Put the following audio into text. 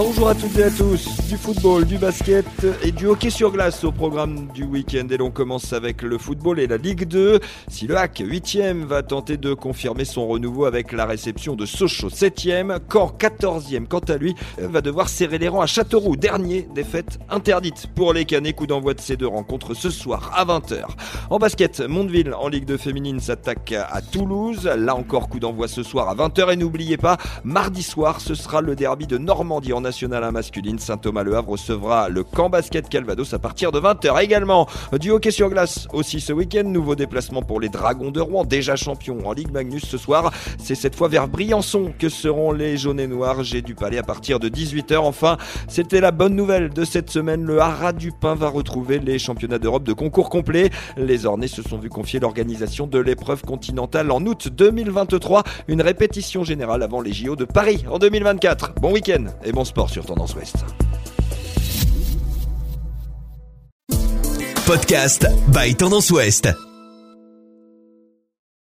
Bonjour à toutes et à tous. Du football, du basket et du hockey sur glace au programme du week-end. Et l'on commence avec le football et la Ligue 2. Si le HAC 8e va tenter de confirmer son renouveau avec la réception de Sochaux 7e, Caen 14e quant à lui va devoir serrer les rangs à Châteauroux. Dernier défaite interdite pour les Canets. Coup d'envoi de ces deux rencontres ce soir à 20h. En basket, Mondeville en Ligue 2 féminine s'attaque à Toulouse. Là encore coup d'envoi ce soir à 20h. Et n'oubliez pas, mardi soir, ce sera le derby de Normandie en nationale à masculine. Saint-Thomas-Le Havre recevra le camp basket Calvados à partir de 20h. Également, du hockey sur glace aussi ce week-end. Nouveau déplacement pour les Dragons de Rouen, déjà champions en Ligue Magnus ce soir. C'est cette fois vers Briançon que seront les jaunes et noirs. J'ai du palais à partir de 18h. Enfin, c'était la bonne nouvelle de cette semaine. Le Haras du Pain va retrouver les championnats d'Europe de concours complet. Les Ornais se sont vus confier l'organisation de l'épreuve continentale en août 2023. Une répétition générale avant les JO de Paris en 2024. Bon week-end et bon sur Tendance Ouest. Podcast by Tendance Ouest.